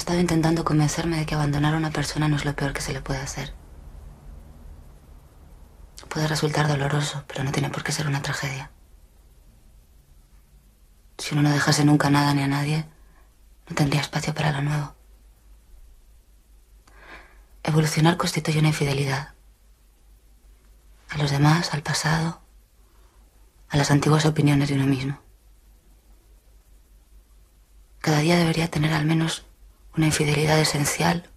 estado intentando convencerme de que abandonar a una persona no es lo peor que se le puede hacer. Puede resultar doloroso, pero no tiene por qué ser una tragedia. Si uno no dejase nunca nada ni a nadie, no tendría espacio para lo nuevo. Evolucionar constituye una infidelidad. A los demás, al pasado, a las antiguas opiniones de uno mismo. Cada día debería tener al menos una infidelidad esencial,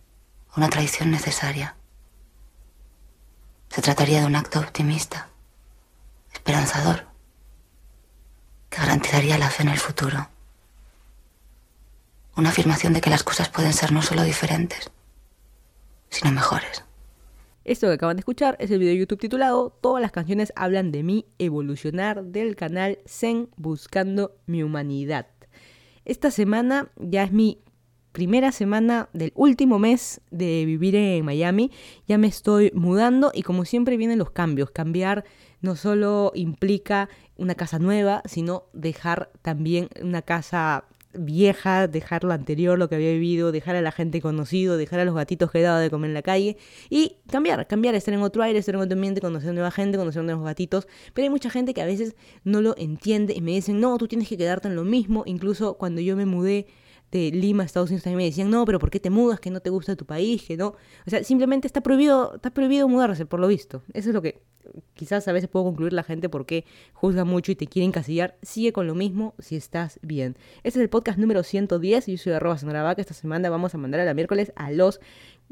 una traición necesaria. Se trataría de un acto optimista, esperanzador, que garantizaría la fe en el futuro. Una afirmación de que las cosas pueden ser no solo diferentes, sino mejores. Esto que acaban de escuchar es el video de YouTube titulado Todas las canciones hablan de mí evolucionar del canal Zen Buscando mi Humanidad. Esta semana ya es mi primera semana del último mes de vivir en Miami. Ya me estoy mudando y como siempre vienen los cambios. Cambiar no solo implica una casa nueva, sino dejar también una casa vieja, dejar lo anterior, lo que había vivido, dejar a la gente conocido, dejar a los gatitos que dado de comer en la calle y cambiar, cambiar, estar en otro aire, estar en otro ambiente, conocer nueva gente, conocer nuevos gatitos. Pero hay mucha gente que a veces no lo entiende y me dicen, no, tú tienes que quedarte en lo mismo. Incluso cuando yo me mudé de Lima, Estados Unidos, también me decían, no, pero ¿por qué te mudas? Que no te gusta tu país, que no. O sea, simplemente está prohibido, está prohibido mudarse, por lo visto. Eso es lo que quizás a veces puedo concluir la gente porque juzga mucho y te quiere encasillar. Sigue con lo mismo si estás bien. Este es el podcast número 110. Yo soy arroba Vaca. Esta semana vamos a mandar a la miércoles a los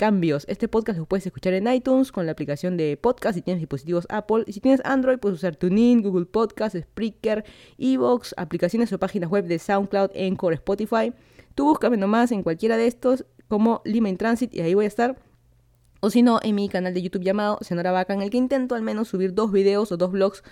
cambios. Este podcast lo puedes escuchar en iTunes con la aplicación de podcast si tienes dispositivos Apple. Y si tienes Android, puedes usar TuneIn, Google Podcast, Spreaker, Evox, aplicaciones o páginas web de SoundCloud, Encore, Spotify. Tú búscame nomás en cualquiera de estos como Lima in Transit y ahí voy a estar. O si no, en mi canal de YouTube llamado Senora Vaca, en el que intento al menos subir dos videos o dos vlogs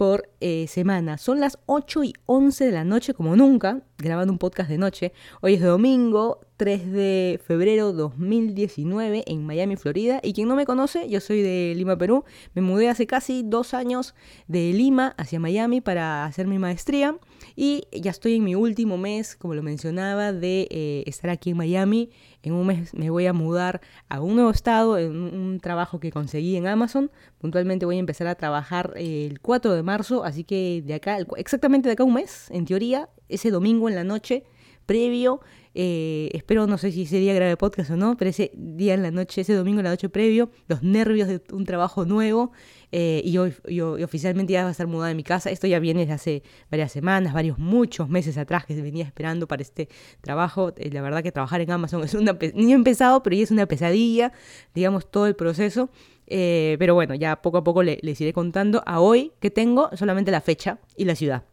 por eh, semana. Son las 8 y 11 de la noche, como nunca, grabando un podcast de noche. Hoy es domingo, 3 de febrero 2019, en Miami, Florida. Y quien no me conoce, yo soy de Lima, Perú. Me mudé hace casi dos años de Lima hacia Miami para hacer mi maestría. Y ya estoy en mi último mes, como lo mencionaba, de eh, estar aquí en Miami. En un mes me voy a mudar a un nuevo estado, en un trabajo que conseguí en Amazon. Puntualmente voy a empezar a trabajar el 4 de marzo, así que de acá, exactamente de acá un mes, en teoría, ese domingo en la noche, previo eh, espero, no sé si ese día grabe podcast o no, pero ese día en la noche, ese domingo en la noche previo, los nervios de un trabajo nuevo eh, y, oficialmente ya va a estar mudada de mi casa. Esto ya viene desde hace varias semanas, varios, muchos meses atrás que venía esperando para este trabajo. Eh, la verdad que trabajar en Amazon es una, ni he empezado, pero ya es una pesadilla, digamos, todo el proceso. pero bueno, ya poco a poco les iré contando. A hoy que tengo solamente la fecha y la ciudad.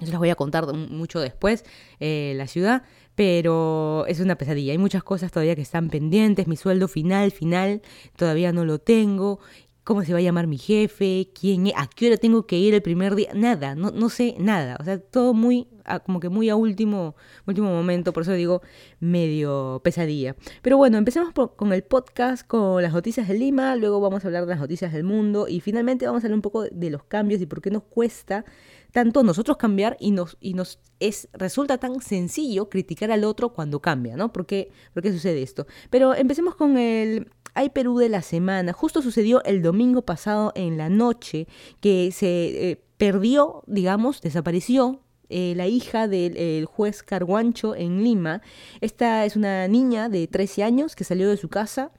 Eso les voy a contar mucho después, la ciudad pero es una pesadilla. Hay muchas cosas todavía que están pendientes. Mi sueldo final, final, todavía no lo tengo. ¿Cómo se va a llamar mi jefe? ¿Quién? ¿A qué hora tengo que ir el primer día? Nada, no, no sé nada. O sea, todo muy, como que muy a último, último momento. Por eso digo medio pesadilla. Pero bueno, empecemos con el podcast, con las noticias de Lima. Luego vamos a hablar de las noticias del mundo. Y finalmente vamos a hablar un poco de los cambios y por qué nos cuesta tanto nosotros cambiar y nos, y nos es, resulta tan sencillo criticar al otro cuando cambia, ¿no? ¿Por qué, sucede esto? Pero empecemos con el Hay Perú de la semana. Justo sucedió el domingo pasado en la noche que se eh, perdió, digamos, desapareció eh, la hija del juez Carguancho en Lima. Esta es una niña de 13 años que salió de su casa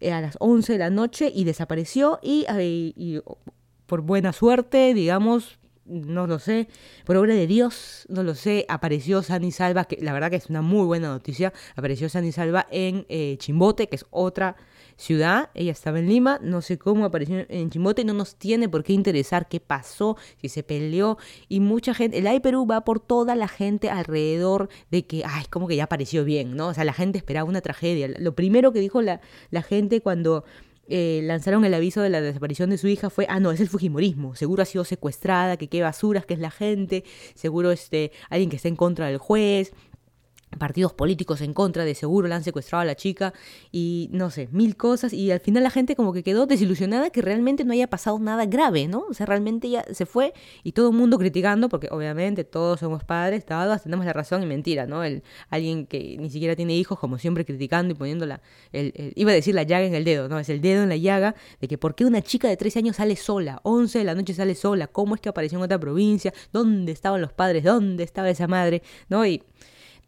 eh, a las 11 de la noche y desapareció y, y por buena suerte, digamos, no lo sé, por obra de Dios, no lo sé, apareció Sani Salva, que la verdad que es una muy buena noticia, apareció Sani Salva en Chimbote, que es otra ciudad, ella estaba en Lima, no sé cómo apareció en Chimbote, no nos tiene por qué interesar qué pasó, si se peleó, y mucha gente, el AI Perú va por toda la gente alrededor de que, ay, como que ya apareció bien, ¿no? O sea, la gente esperaba una tragedia. Lo primero que dijo la, la gente cuando eh, lanzaron el aviso de la desaparición de su hija fue, ah, no, es el Fujimorismo, seguro ha sido secuestrada, que qué basuras que es la gente, seguro este, alguien que está en contra del juez. Partidos políticos en contra, de seguro le han secuestrado a la chica y no sé, mil cosas y al final la gente como que quedó desilusionada que realmente no haya pasado nada grave, ¿no? O sea, realmente ya se fue y todo el mundo criticando porque obviamente todos somos padres, todos tenemos la razón y mentira, ¿no? El, alguien que ni siquiera tiene hijos como siempre criticando y poniendo la, el, iba a decir la llaga en el dedo, ¿no? Es el dedo en la llaga de que por qué una chica de 13 años sale sola, 11 de la noche sale sola, cómo es que apareció en otra provincia, dónde estaban los padres, dónde estaba esa madre, ¿no? Y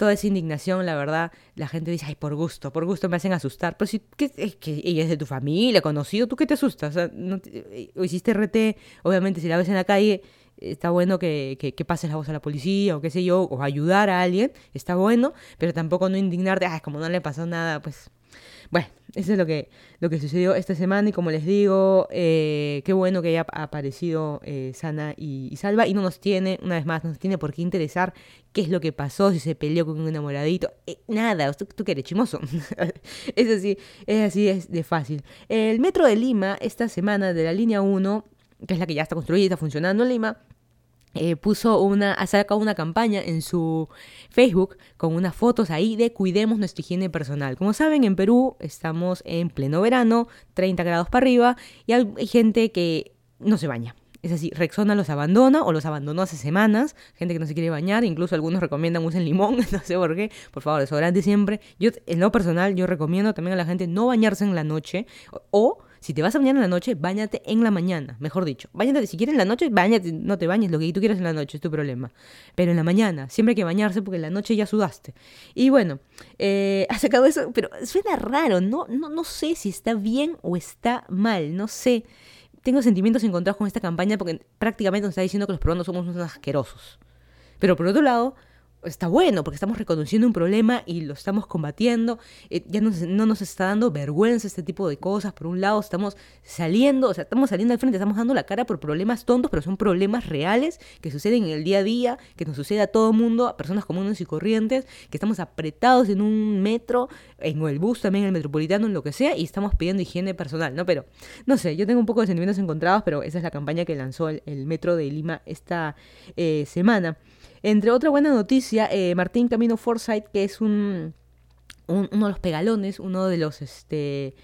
toda esa indignación, la verdad, la gente dice, ay, por gusto, por gusto me hacen asustar. Pero si ¿qué, es que ella es de tu familia, conocido, ¿tú qué te asustas? O, sea, no eh, hiciste RT, obviamente si la ves en la calle, está bueno que, que, que, pases la voz a la policía o qué sé yo, o ayudar a alguien, está bueno, pero tampoco no indignarte, ay, como no le pasó nada, pues bueno, eso es lo que, lo que sucedió esta semana y como les digo, eh, qué bueno que haya aparecido eh, sana y, salva y no nos tiene, una vez más, no nos tiene por qué interesar qué es lo que pasó, si se peleó con un enamoradito, eh, nada, ¿tú, tú qué eres chimoso? es así, es así es de fácil. El metro de Lima, esta semana de la línea 1, que es la que ya está construida y está funcionando en Lima, eh, puso una, ha sacado una campaña en su Facebook con unas fotos ahí de cuidemos nuestra higiene personal. Como saben, en Perú estamos en pleno verano, 30 grados para arriba, y hay gente que no se baña. Es decir, Rexona los abandona o los abandonó hace semanas. Gente que no se quiere bañar, incluso algunos recomiendan usen limón, no sé por qué. Por favor, desodorante siempre. Yo, en lo personal, yo recomiendo también a la gente no bañarse en la noche o si te vas a bañar en la noche, bañate en la mañana, mejor dicho. Bañate, si quieres en la noche, bañate, no te bañes, lo que tú quieras en la noche, es tu problema. Pero en la mañana, siempre hay que bañarse porque en la noche ya sudaste. Y bueno, eh, ha sacado eso, pero suena raro, no, no, no sé si está bien o está mal, no sé. Tengo sentimientos encontrados con esta campaña porque prácticamente nos está diciendo que los peruanos somos unos asquerosos. Pero por otro lado, está bueno, porque estamos reconociendo un problema y lo estamos combatiendo. Eh, ya no, no, nos está dando vergüenza este tipo de cosas. Por un lado, estamos saliendo, o sea, estamos saliendo al frente, estamos dando la cara por problemas tontos, pero son problemas reales que suceden en el día a día, que nos sucede a todo mundo, a personas comunes y corrientes, que estamos apretados en un metro, en el bus también, en el metropolitano, en lo que sea, y estamos pidiendo higiene personal, ¿no? Pero, no sé, yo tengo un poco de sentimientos encontrados, pero esa es la campaña que lanzó el, metro de Lima esta eh, semana. Entre otra buena noticia, eh, Martín Camino Forsyth, que es un, uno de los pegalones, uno de los este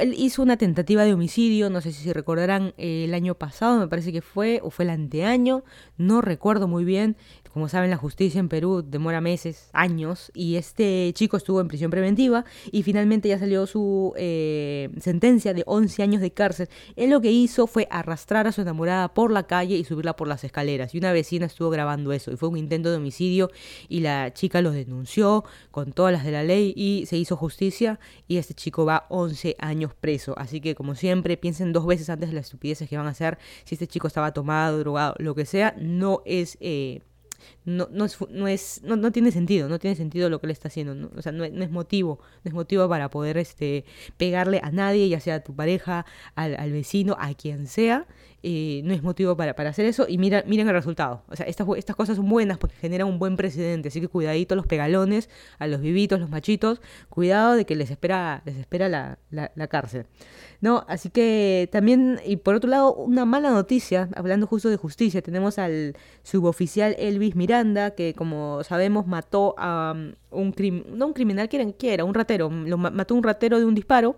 él hizo una tentativa de homicidio, no sé si recordarán el año pasado, me parece que fue, o fue el anteaño, no recuerdo muy bien. Como saben, la justicia en Perú demora meses, años, y este chico estuvo en prisión preventiva y finalmente ya salió su eh, sentencia de 11 años de cárcel. Él lo que hizo fue arrastrar a su enamorada por la calle y subirla por las escaleras. Y una vecina estuvo grabando eso, y fue un intento de homicidio, y la chica lo denunció con todas las de la ley y se hizo justicia, y este chico va 11 años preso. Así que, como siempre, piensen dos veces antes de las estupideces que van a hacer. Si este chico estaba tomado, drogado, lo que sea, no es... Eh, no, no, es, no, es no, no, tiene sentido, no tiene sentido lo que le está haciendo, o sea, no, es motivo, no es motivo para poder este, pegarle a nadie, ya sea a tu pareja, al, al vecino, a quien sea, eh, no es motivo para, para hacer eso. Y mira, miren el resultado. O sea, estas, estas cosas son buenas porque generan un buen precedente, así que cuidadito a los pegalones, a los vivitos, los machitos, cuidado de que les espera, les espera la, la, cárcel. No, así que también, y por otro lado, una mala noticia, hablando justo de justicia, tenemos al suboficial Elvis Miranda, que como sabemos mató a um, un no un criminal, que era, un ratero, lo mató un ratero de un disparo,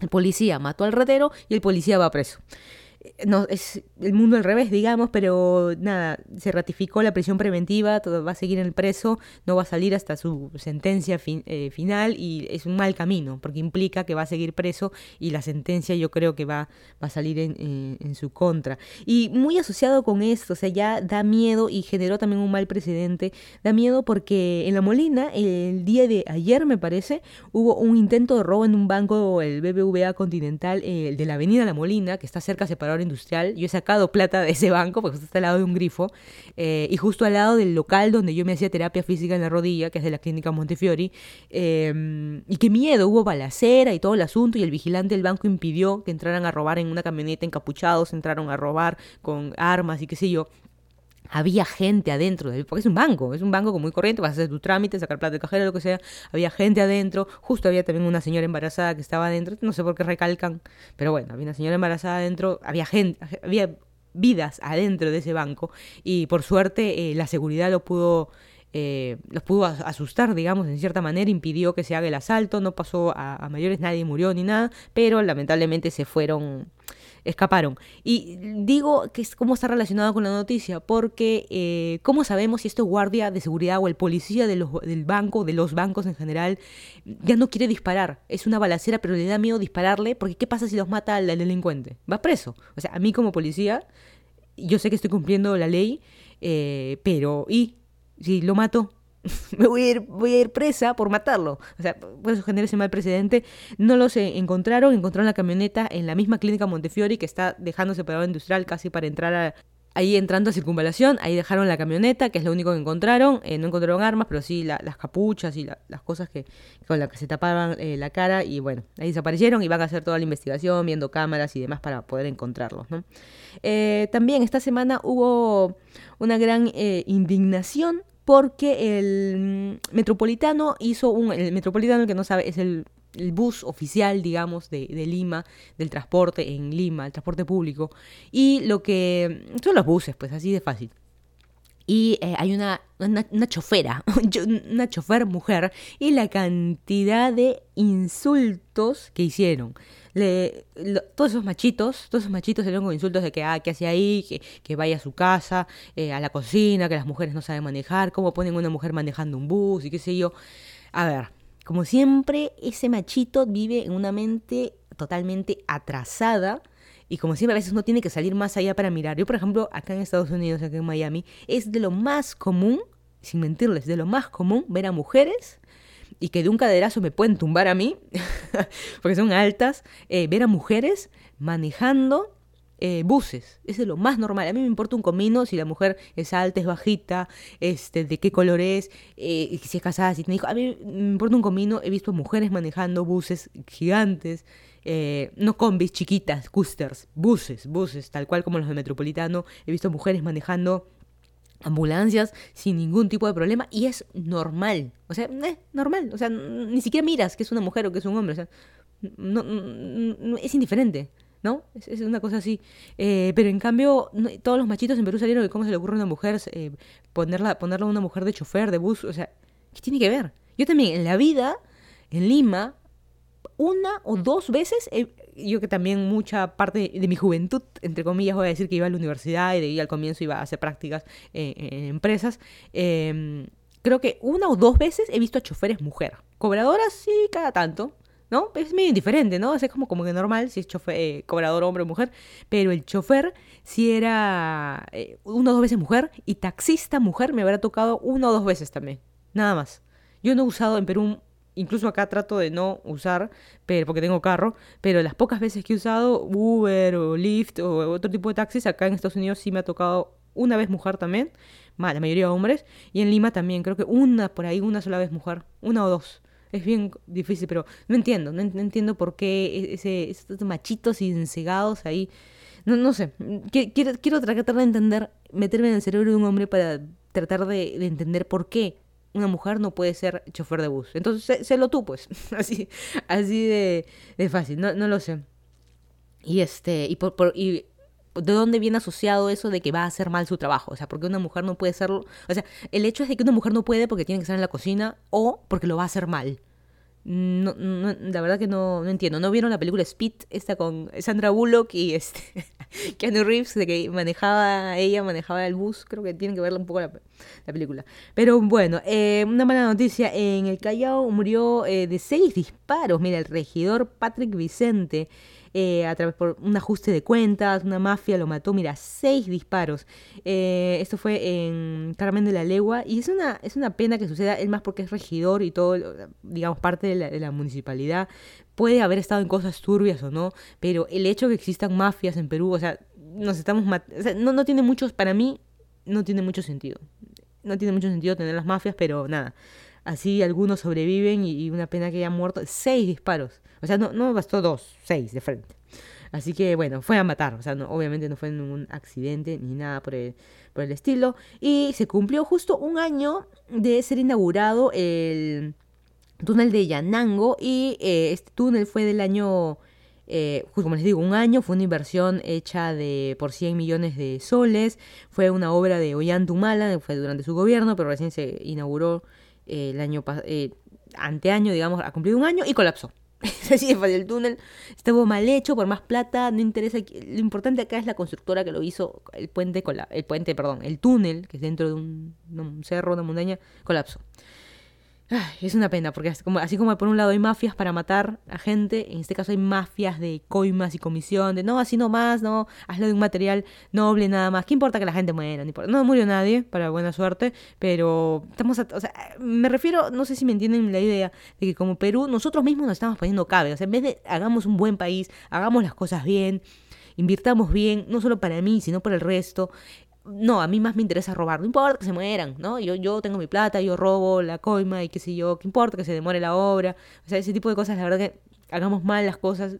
el policía mató al ratero y el policía va preso no, es el mundo al revés, digamos, pero nada, se ratificó la prisión preventiva, todo va a seguir en el preso, no va a salir hasta su sentencia eh, final y es un mal camino, porque implica que va a seguir preso y la sentencia yo creo que va, va a salir en, en, su contra. Y muy asociado con esto, o sea, ya da miedo y generó también un mal precedente, da miedo porque en La Molina, el día de ayer me parece, hubo un intento de robo en un banco, el BBVA Continental, el de la Avenida La Molina, que está cerca separado industrial. Yo he sacado plata de ese banco porque está al lado de un grifo eh, y justo al lado del local donde yo me hacía terapia física en la rodilla, que es de la clínica Montefiori. Eh, y qué miedo, hubo balacera y todo el asunto y el vigilante del banco impidió que entraran a robar en una camioneta encapuchados, entraron a robar con armas y qué sé yo había gente adentro, porque es un banco, es un banco muy corriente, vas a hacer tu trámite, sacar plata de cajero, lo que sea, había gente adentro, justo había también una señora embarazada que estaba adentro, no sé por qué recalcan, pero bueno, había una señora embarazada adentro, había gente, había vidas adentro de ese banco y por suerte eh, la seguridad lo pudo eh, los pudo asustar, digamos, en cierta manera, impidió que se haga el asalto, no pasó a, mayores, nadie murió ni nada, pero lamentablemente se fueron escaparon. Y digo que es cómo está relacionado con la noticia, porque eh, ¿cómo sabemos si este guardia de seguridad o el policía del banco, de los bancos en general, ya no quiere disparar? Es una balacera, pero le da miedo dispararle, porque ¿qué pasa si los mata al, delincuente? Va preso. O sea, a mí como policía, yo sé que estoy cumpliendo la ley, eh, pero ¿y si lo mato? me voy a, ir, voy a ir presa por matarlo. O sea, por eso genera ese mal precedente. No los encontraron, encontraron la camioneta en la misma clínica Montefiori que está dejando separado industrial casi para entrar a, ahí entrando a circunvalación, ahí dejaron la camioneta, que es lo único que encontraron. Eh, no encontraron armas, pero sí las capuchas y las cosas que con las que se tapaban eh, la cara. Y bueno, ahí desaparecieron y van a hacer toda la investigación, viendo cámaras y demás para poder encontrarlos. Eh, también esta semana hubo una gran indignación porque el metropolitano hizo un, el metropolitano que no sabe es el, bus oficial, digamos, de, Lima, del transporte en Lima, el transporte público, y lo que son los buses, pues así de fácil. Y eh, hay una, una, una chofera, una chofer mujer, y la cantidad de insultos que hicieron todos esos machitos, todos esos machitos salieron con insultos de que, ah, ¿qué hace ahí? Que, vaya a su casa, eh, a la cocina, que las mujeres no saben manejar, cómo ponen una mujer manejando un bus y qué sé yo. A ver, como siempre, ese machito vive en una mente totalmente atrasada y como siempre a veces no tiene que salir más allá para mirar. Yo, por ejemplo, acá en Estados Unidos, acá en Miami, es de lo más común, sin mentirles, de lo más común ver a mujeres y que de un caderazo me pueden tumbar a mí, porque son altas, eh, ver a mujeres manejando eh, buses. Eso es lo más normal. A mí me importa un comino si la mujer es alta, es bajita, este, de qué color es, eh, si es casada, si tiene hijos. A mí me importa un comino. He visto mujeres manejando buses gigantes, no combis chiquitas, coasters, buses, buses, tal cual como los de Metropolitano. He visto mujeres manejando ambulancias sin ningún tipo de problema y es normal, o sea, eh, normal, o sea, ni siquiera miras que es una mujer o que es un hombre, o sea, no, es indiferente, ¿no? Es, una cosa así. Eh, pero en cambio, todos los machitos en Perú salieron de cómo se le ocurre a una mujer eh, ponerla, ponerla a una mujer de chofer, de bus, o sea, ¿qué tiene que ver? Yo también en la vida, en Lima, una o dos veces, yo que también mucha parte de mi juventud, entre comillas, voy a decir que iba a la universidad y de ahí al comienzo iba a hacer prácticas en, empresas, em, creo que una o dos veces he visto a choferes mujer. Cobradoras sí, cada tanto, ¿no? Es medio indiferente, ¿no? Es como, como que normal si es chofer, eh, cobrador hombre o mujer, pero el chofer sí era eh, una o dos veces mujer y taxista mujer me habrá tocado una o dos veces también, nada más. Yo no he usado en Perú incluso acá trato de no usar, pero porque tengo carro, pero las pocas veces que he usado Uber o Lyft o otro tipo de taxis, acá en Estados Unidos sí me ha tocado una vez mujer también, la mayoría hombres, y en Lima también, creo que una por ahí, una sola vez mujer, una o dos. Es bien difícil, pero no entiendo, no, entiendo por qué e-, ese, esos machitos y encegados ahí. No, no sé, quiero, quiero tratar de entender, meterme en el cerebro de un hombre para tratar de entender por qué una mujer no puede ser chofer de bus. Entonces, sélo tú, pues. así, así de, de fácil, no, no lo sé. Y este, y por, por y ¿de dónde viene asociado eso de que va a hacer mal su trabajo? O sea, porque una mujer no puede hacerlo. O sea, el hecho es de que una mujer no puede porque tiene que estar en la cocina o porque lo va a hacer mal. No, no, la verdad que no, no entiendo. ¿No vieron la película Speed, esta con Sandra Bullock y este Keanu Reeves, de que manejaba, ella manejaba el bus? Creo que tienen que verla un poco la, película. Pero bueno, eh, una mala noticia. En el Callao murió eh, de seis disparos. Mira, el regidor Patrick Vicente eh, a través por un ajuste de cuentas, una mafia lo mató, mira, seis disparos. Eh, esto fue en Carmen de la Legua y es una, es una pena que suceda, él más porque es regidor y todo, digamos, parte de la, municipalidad. Puede haber estado en cosas turbias o no, pero el hecho de que existan mafias en Perú, o sea, nos estamos o sea, no, no tiene muchos, para mí, no tiene mucho sentido. No tiene mucho sentido tener las mafias, pero nada. Así algunos sobreviven y, una pena que hayan muerto. Seis disparos. O sea, no, no bastó dos, seis de frente. Así que bueno, fue a matar. O sea, no, obviamente no fue ningún accidente ni nada por el, por el estilo. Y se cumplió justo un año de ser inaugurado el túnel de Yanango. Y eh, este túnel fue del año eh, como les digo, un año, fue una inversión hecha de por 100 millones de soles, fue una obra de Ollantumala, fue durante su gobierno, pero recién se inauguró eh, el año eh, anteaño, digamos, ha cumplido un año y colapsó. Así el túnel estuvo mal hecho, por más plata, no interesa. Lo importante acá es la constructora que lo hizo, el puente, el puente, perdón, el túnel, que es dentro de un, un cerro, una montaña, colapsó es una pena, porque así como, así como por un lado hay mafias para matar a gente, en este caso hay mafias de coimas y comisión, de no, así no más, no, hazlo de un material noble nada más. ¿Qué importa que la gente muera? No, no murió nadie, para buena suerte, pero estamos, o sea, me refiero, no sé si me entienden la idea, de que como Perú nosotros mismos nos estamos poniendo cabe, o sea, en vez de hagamos un buen país, hagamos las cosas bien, invirtamos bien, no solo para mí, sino para el resto no, a mí más me interesa robar, no importa que se mueran, ¿no? Yo, yo tengo mi plata, yo robo la coima y qué sé yo, qué importa que se demore la obra, o sea, ese tipo de cosas, la verdad que hagamos mal las cosas,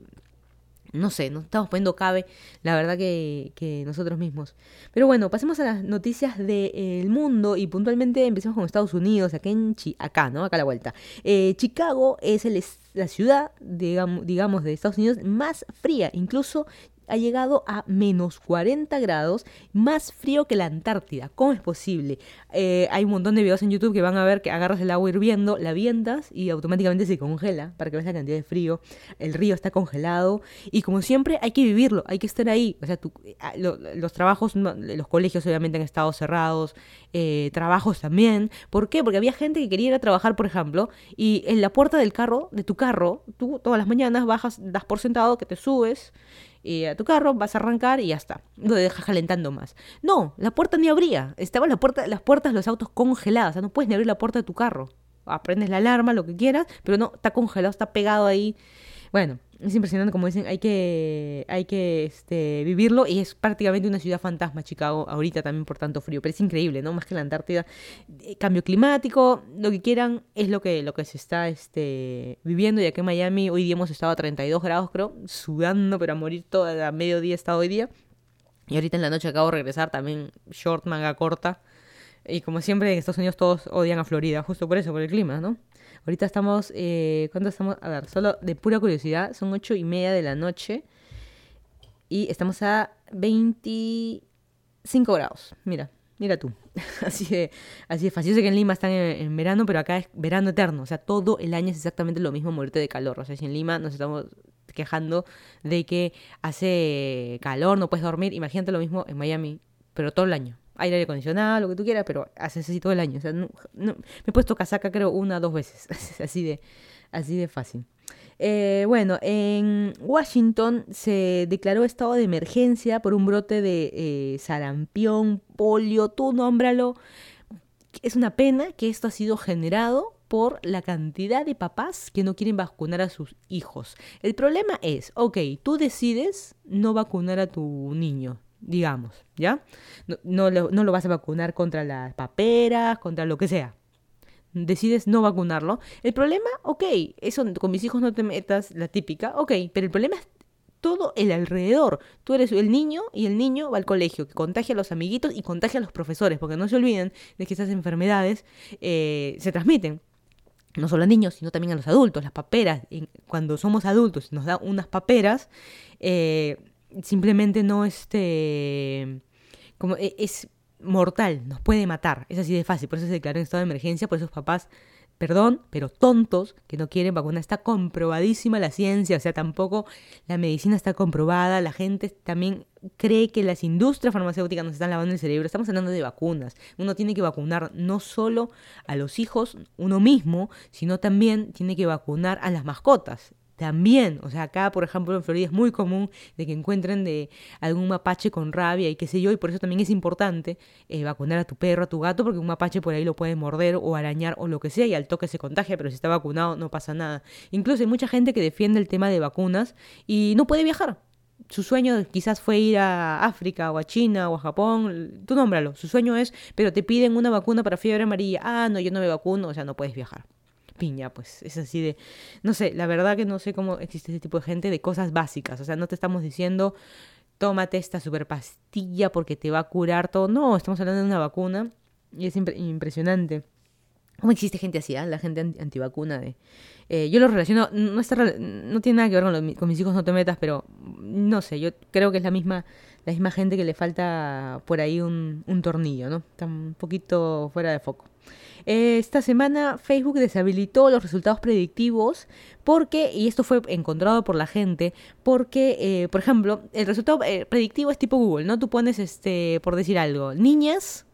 no sé, nos estamos poniendo cabe, la verdad que, que nosotros mismos. Pero bueno, pasemos a las noticias del mundo y puntualmente empecemos con Estados Unidos, acá en acá, ¿no? Acá a la vuelta. Eh, Chicago es el, la ciudad, digamos, digamos, de Estados Unidos más fría, incluso ha llegado a menos 40 grados, más frío que la Antártida. ¿Cómo es posible? Eh, hay un montón de videos en YouTube que van a ver que agarras el agua hirviendo, la vientas y automáticamente se congela para que veas la cantidad de frío. El río está congelado y como siempre hay que vivirlo, hay que estar ahí. O sea, ah, los trabajos, los colegios obviamente han estado cerrados, eh, trabajos también. ¿Por qué? Porque había gente que quería ir a trabajar, por ejemplo, y en la puerta del carro, de tu carro, tú todas las mañanas bajas, das por sentado que te subes y a tu carro, vas a arrancar y ya está. No te dejas calentando más. No, la puerta ni abría. Estaban la puerta, las puertas de los autos congeladas. O sea, no puedes ni abrir la puerta de tu carro. Aprendes la alarma, lo que quieras, pero no, está congelado, está pegado ahí. Bueno, es impresionante, como dicen, hay que, hay que este, vivirlo y es prácticamente una ciudad fantasma Chicago, ahorita también por tanto frío, pero es increíble, ¿no? Más que la Antártida. Eh, cambio climático, lo que quieran, es lo que, lo que se está este, viviendo y aquí en Miami hoy día hemos estado a 32 grados, creo, sudando, pero a morir todo, a mediodía estado hoy día. Y ahorita en la noche acabo de regresar, también short, manga corta. Y como siempre en Estados Unidos todos odian a Florida, justo por eso, por el clima, ¿no? Ahorita estamos, eh, ¿cuánto estamos? A ver, solo de pura curiosidad, son ocho y media de la noche y estamos a 25 grados. Mira, mira tú. así de, así de fácil. Yo que en Lima están en, verano, pero acá es verano eterno. O sea, todo el año es exactamente lo mismo morirte de calor. O sea, si en Lima nos estamos quejando de que hace calor, no puedes dormir, imagínate lo mismo en Miami, pero todo el año aire acondicionado, lo que tú quieras, pero haces así todo el año. O sea, no, me he puesto casaca creo una o dos veces, así de, así de fácil. Eh, bueno, en Washington se declaró estado de emergencia por un brote de eh, sarampión, polio, tú nómbralo. Es una pena que esto ha sido generado por la cantidad de papás que no quieren vacunar a sus hijos. El problema es, ok, tú decides no vacunar a tu niño, digamos, ¿ya? No, lo, vas a vacunar contra las paperas, contra lo que sea. Decides no vacunarlo. El problema, ok, eso con mis hijos no te metas, la típica, ok, pero el problema es todo el alrededor. Tú eres el niño y el niño va al colegio, que contagia a los amiguitos y contagia a los profesores, porque no se olviden de que esas enfermedades eh, se transmiten. No solo a niños, sino también a los adultos. Las paperas, cuando somos adultos nos da unas paperas, eh, simplemente no este como e, es mortal, nos puede matar, es así de fácil, por eso se declaró en estado de emergencia, por esos papás, perdón, pero tontos que no quieren vacunar, está comprobadísima la ciencia, o sea, tampoco la medicina está comprobada, la gente también cree que las industrias farmacéuticas nos están lavando el cerebro, estamos hablando de vacunas, uno tiene que vacunar no solo a los hijos, uno mismo, sino también tiene que vacunar a las mascotas, también, o sea, acá, por ejemplo, en Florida es muy común de que encuentren de algún mapache con rabia y qué sé yo, y por eso también es importante eh, vacunar a tu perro, a tu gato, porque un mapache por ahí lo puede morder o arañar o lo que sea, y al toque se contagia, pero si está vacunado no pasa nada. Incluso hay mucha gente que defiende el tema de vacunas y no puede viajar. Su sueño quizás fue ir a África o a China o a Japón, tú nómbralo. Su sueño es, pero te piden una vacuna para fiebre amarilla. Ah, no, yo no me vacuno, o sea, no puedes viajar piña, pues es así de, no sé, la verdad que no sé cómo existe ese tipo de gente de cosas básicas, o sea, no te estamos diciendo, tómate esta super pastilla porque te va a curar todo, no, estamos hablando de una vacuna y es impresionante. ¿Cómo existe gente así? ah? La gente anti- antivacuna de... eh, yo lo relaciono, no, está, no tiene nada que ver con, lo- con mis hijos, no te metas, pero no sé, yo creo que es la misma, la misma gente que le falta por ahí un, tornillo, ¿no? Está un poquito fuera de foco. Eh, Esta semana Facebook deshabilitó los resultados predictivos porque, y esto fue encontrado por la gente, porque, eh, por ejemplo, el resultado eh, predictivo es tipo Google, ¿no? Tú pones, este, por decir algo, niñas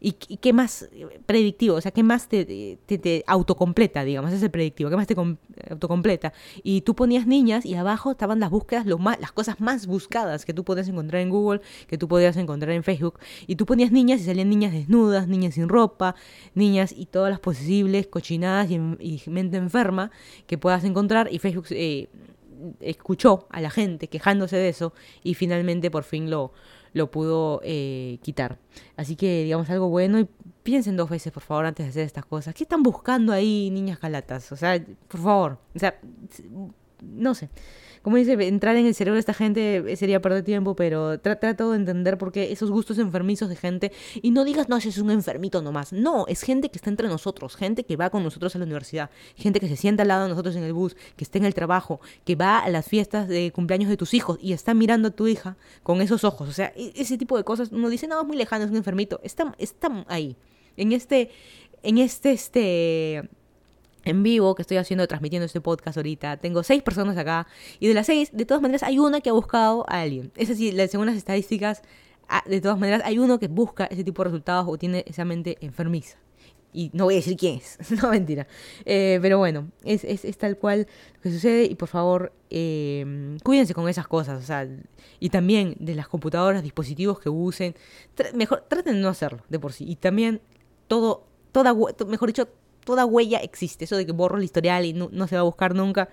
¿Y, qué más eh, predictivo? O sea, ¿qué más te, te, te autocompleta, digamos? Ese predictivo. ¿Qué más te com- autocompleta? Y tú ponías niñas y abajo estaban las búsquedas, lo más, las cosas más buscadas que tú podías encontrar en Google, que tú podías encontrar en Facebook. Y tú ponías niñas y salían niñas desnudas, niñas sin ropa, niñas y todas las posibles cochinadas y, y mente enferma que puedas encontrar. Y Facebook eh, escuchó a la gente quejándose de eso y finalmente por fin lo, lo pudo eh, quitar. Así que digamos algo bueno y piensen dos veces por favor antes de hacer estas cosas. ¿Qué están buscando ahí niñas calatas? O sea, por favor, o sea, no sé. Como dice, entrar en el cerebro de esta gente sería perder tiempo, pero tra- trato de entender por qué esos gustos enfermizos de gente. Y no digas, no, es un enfermito nomás. No, es gente que está entre nosotros, gente que va con nosotros a la universidad, gente que se sienta al lado de nosotros en el bus, que está en el trabajo, que va a las fiestas de cumpleaños de tus hijos y está mirando a tu hija con esos ojos. O sea, e- ese tipo de cosas, uno dice, no, es muy lejano, es un enfermito. Está, está ahí. En este, en este, este en vivo que estoy haciendo, transmitiendo este podcast ahorita. Tengo seis personas acá y de las seis, de todas maneras, hay una que ha buscado a alguien. Es decir, según las estadísticas, de todas maneras, hay uno que busca ese tipo de resultados o tiene esa mente enfermiza. Y no voy a decir quién es, no mentira. Eh, pero bueno, es, es, es tal cual lo que sucede y por favor, eh, cuídense con esas cosas. O sea, y también de las computadoras, dispositivos que usen. Mejor, traten de no hacerlo de por sí. Y también todo, toda, mejor dicho, toda huella existe. Eso de que borro el historial y no, no se va a buscar nunca,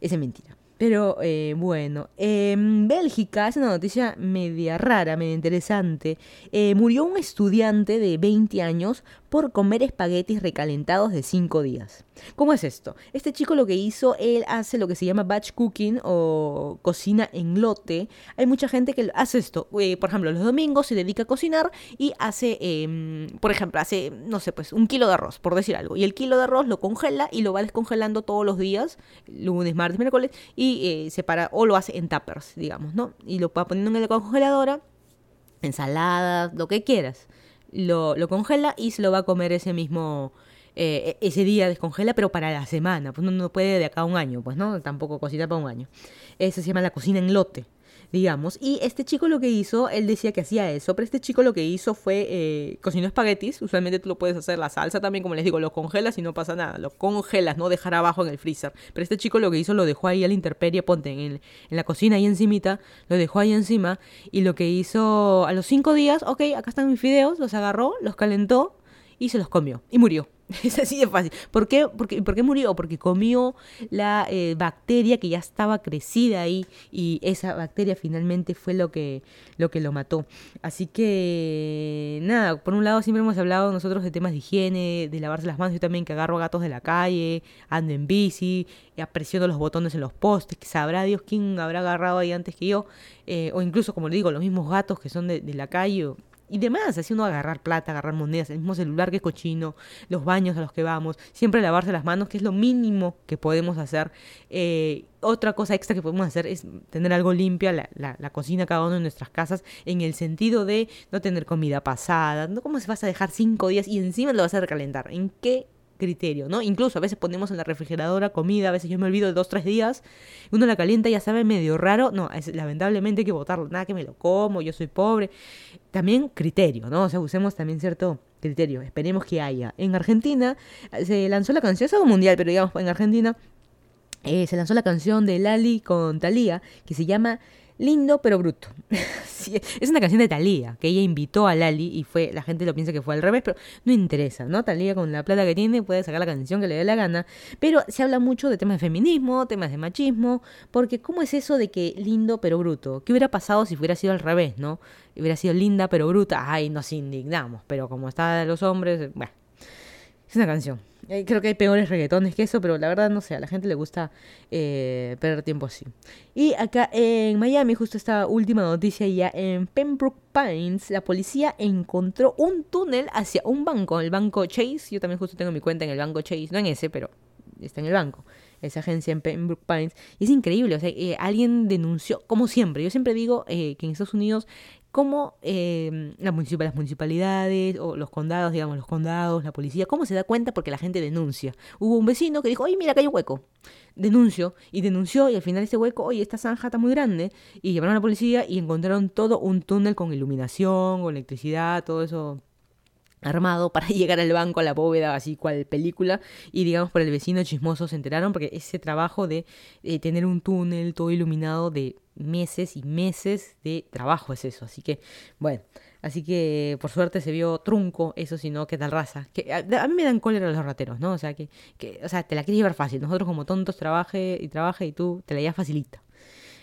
es mentira. Pero eh, bueno, en Bélgica es una noticia media rara, media interesante. Eh, murió un estudiante de 20 años por comer espaguetis recalentados de 5 días. ¿Cómo es esto? Este chico lo que hizo, él hace lo que se llama batch cooking o cocina en lote. Hay mucha gente que hace esto. Eh, por ejemplo, los domingos se dedica a cocinar y hace, eh, por ejemplo, hace, no sé, pues un kilo de arroz, por decir algo. Y el kilo de arroz lo congela y lo va descongelando todos los días, lunes, martes, miércoles, eh, separa, o lo hace en tuppers, digamos, ¿no? Y lo va poniendo en la congeladora, ensaladas, lo que quieras. Lo, lo congela y se lo va a comer ese mismo, eh, ese día descongela, pero para la semana. Pues no, no puede de acá a un año, pues no, tampoco cocina para un año. Eso se llama la cocina en lote, digamos. Y este chico lo que hizo, él decía que hacía eso, pero este chico lo que hizo fue eh, cocinó espaguetis. Usualmente tú lo puedes hacer la salsa también, como les digo, lo congelas y no pasa nada. Lo congelas, no dejar abajo en el freezer. Pero este chico lo que hizo lo dejó ahí a la intemperie, ponte en, el- en la cocina ahí encimita, lo dejó ahí encima y lo que hizo a los cinco días, ok, acá están mis fideos, los agarró, los calentó y se los comió y murió. Es así de fácil. ¿Por qué, Porque, ¿por qué murió? Porque comió la eh, bacteria que ya estaba crecida ahí y esa bacteria finalmente fue lo que, lo que lo mató. Así que, nada, por un lado siempre hemos hablado nosotros de temas de higiene, de lavarse las manos. Yo también que agarro gatos de la calle, ando en bici, eh, presiono los botones en los postes, que sabrá Dios quién habrá agarrado ahí antes que yo. Eh, o incluso, como le digo, los mismos gatos que son de, de la calle. o- y demás, así uno agarrar plata, agarrar monedas, el mismo celular que es cochino, los baños a los que vamos, siempre lavarse las manos, que es lo mínimo que podemos hacer. Eh, otra cosa extra que podemos hacer es tener algo limpia, la, la, la cocina cada uno de nuestras casas, en el sentido de no tener comida pasada, no cómo se vas a dejar cinco días y encima lo vas a recalentar, ¿en qué criterio, ¿no? Incluso a veces ponemos en la refrigeradora comida, a veces yo me olvido de dos, tres días, uno la calienta y ya sabe medio raro, no, lamentablemente hay que botarlo, nada que me lo como, yo soy pobre. También criterio, ¿no? O sea, usemos también cierto criterio, esperemos que haya. En Argentina eh, se lanzó la canción, es algo mundial, pero digamos, en Argentina eh, se lanzó la canción de Lali con Thalía que se llama Lindo pero bruto. Sí, es una canción de Thalía que ella invitó a Lali y fue la gente lo piensa que fue al revés, pero no interesa, ¿no? Thalía con la plata que tiene puede sacar la canción que le dé la gana, pero se habla mucho de temas de feminismo, temas de machismo, porque ¿cómo es eso de que lindo pero bruto? ¿Qué hubiera pasado si hubiera sido al revés, ¿no? Hubiera sido linda pero bruta, ay, nos indignamos, pero como está de los hombres, bueno. Es una canción. Eh, creo que hay peores reggaetones que eso, pero la verdad no sé, a la gente le gusta eh, perder tiempo así. Y acá en Miami, justo esta última noticia ya en Pembroke Pines, la policía encontró un túnel hacia un banco, el banco Chase. Yo también justo tengo mi cuenta en el banco Chase, no en ese, pero está en el banco esa agencia en Pembroke Pines. Y es increíble, o sea, eh, alguien denunció, como siempre, yo siempre digo que en Estados Unidos cómo eh, las municipalidades o los condados, digamos, los condados, la policía, cómo se da cuenta porque la gente denuncia. Hubo un vecino que dijo, oye, mira, acá hay un hueco. Denunció y denunció y al final ese hueco, oye, esta zanja está muy grande. Y llamaron a la policía y encontraron todo un túnel con iluminación, con electricidad, todo eso armado para llegar al banco, a la bóveda, así cual película, y digamos por el vecino chismoso se enteraron porque ese trabajo de eh, tener un túnel todo iluminado de meses y meses de trabajo es eso. Así que, bueno, así que por suerte se vio trunco eso, si no, ¿qué tal raza? Que, a, mí me dan cólera los rateros, ¿no? O sea, que, que, o sea, te la quieres llevar fácil. Nosotros como tontos trabaje y trabaje y tú te la llevas facilita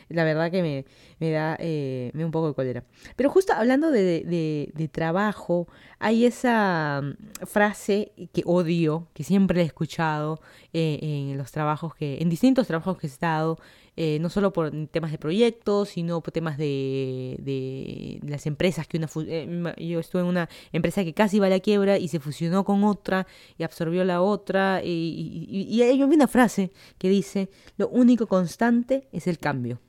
la verdad que me, me da, eh, me un poco de cólera. Pero justo hablando de, de, trabajo, hay esa mm, frase que odio, que siempre he escuchado eh, en los trabajos que, en distintos trabajos que he estado, eh, no solo por temas de proyectos, sino por temas de, de las empresas que una yo estuve en una empresa que casi iba a la quiebra y se fusionó con otra y absorbió la otra y, y, y hay una frase que dice lo único constante es el cambio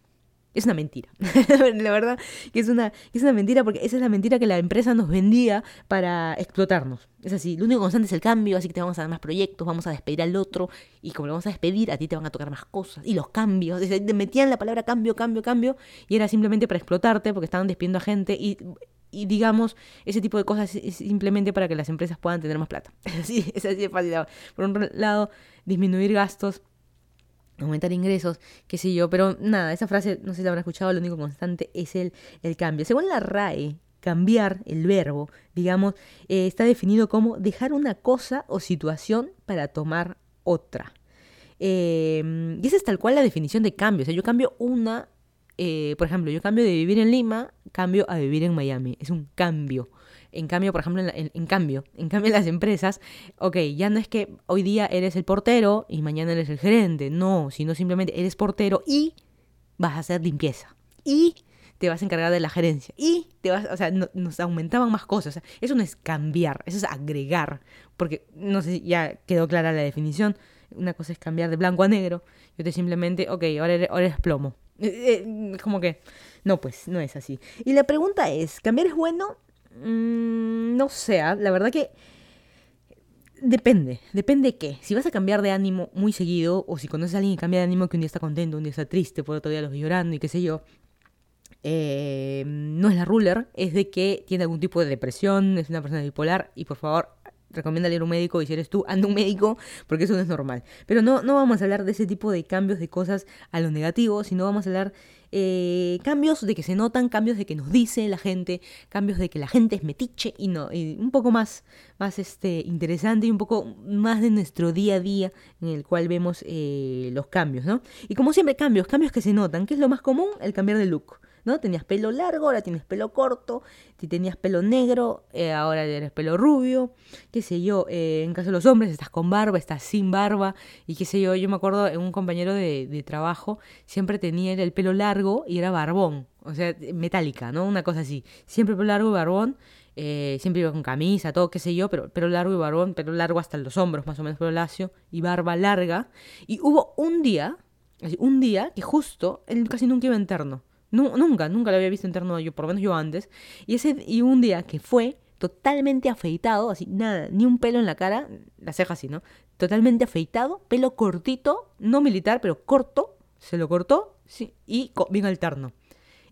es una mentira. la verdad que es una, es una mentira porque esa es la mentira que la empresa nos vendía para explotarnos. Es así, lo único constante es el cambio, así que te vamos a dar más proyectos, vamos a despedir al otro y como lo vamos a despedir, a ti te van a tocar más cosas. Y los cambios, te metían la palabra cambio, cambio, cambio y era simplemente para explotarte porque estaban despidiendo a gente y, y digamos, ese tipo de cosas es simplemente para que las empresas puedan tener más plata. Es así, es así de fácil. Por un lado, disminuir gastos aumentar ingresos, qué sé yo, pero nada, esa frase, no sé si la habrán escuchado, lo único constante es el, el cambio. Según la RAE, cambiar, el verbo, digamos, eh, está definido como dejar una cosa o situación para tomar otra. Em, y esa es tal cual la definición de cambio. O sea, yo cambio una, eh, por ejemplo, yo cambio de vivir en Lima, cambio a vivir en Miami. Es un cambio. En cambio, por ejemplo, en, cambio, en cambio las empresas, ok, ya no es que hoy día eres el portero y mañana eres el gerente, no, sino simplemente eres portero y vas a hacer limpieza. Y te vas a encargar de la gerencia. Y te vas, o sea, nos aumentaban más cosas. eso no es cambiar, eso es agregar. Porque no sé si ya quedó clara la definición. Una cosa es cambiar de blanco a negro. Y otra simplemente, ok, ahora eres, ahora eres plomo. Eh, eh, como que, no, pues, no es así. Y la pregunta es, ¿cambiar es bueno? Mm, no sé, ¿ah? la verdad que depende, depende de qué. Si vas a cambiar de ánimo muy seguido, o si conoces a alguien que cambia de ánimo que un día está contento, un día está triste, por otro día los llorando y qué sé yo, eh, no es la ruler, es de que tiene algún tipo de depresión, es una persona bipolar y por favor recomienda a un médico y si eres tú, anda un médico, porque eso no es normal. Pero no, no vamos a hablar de ese tipo de cambios de cosas a lo negativo, sino vamos a hablar eh, cambios de que se notan, cambios de que nos dice la gente, cambios de que la gente es metiche y no, un poco más, más este, interesante y un poco más de nuestro día a día en el cual vemos eh, los cambios, ¿no? Y como siempre, cambios, cambios que se notan, ¿qué es lo más común? El cambiar de look. ¿No? Tenías pelo largo, ahora tienes pelo corto, si tenías pelo negro, eh, ahora tienes pelo rubio, qué sé yo, eh, en caso de los hombres estás con barba, estás sin barba, y qué sé yo, yo me acuerdo en un compañero de, trabajo, siempre tenía el pelo largo y era barbón, o sea, metálica, ¿no? Una cosa así, siempre pelo largo y barbón, eh, siempre iba con camisa, todo, qué sé yo, pero pelo largo y barbón, pelo largo hasta los hombros, más o menos pelo lacio, y barba larga, y hubo un día, un día que justo, él casi nunca iba nunca, nunca lo había visto interno yo, por lo menos yo antes. Y, ese, y un día que fue totalmente afeitado, así, nada, ni un pelo en la cara, la ceja así, ¿no? Totalmente afeitado, pelo cortito, no militar, pero corto, se lo cortó, sí, y vino alterno.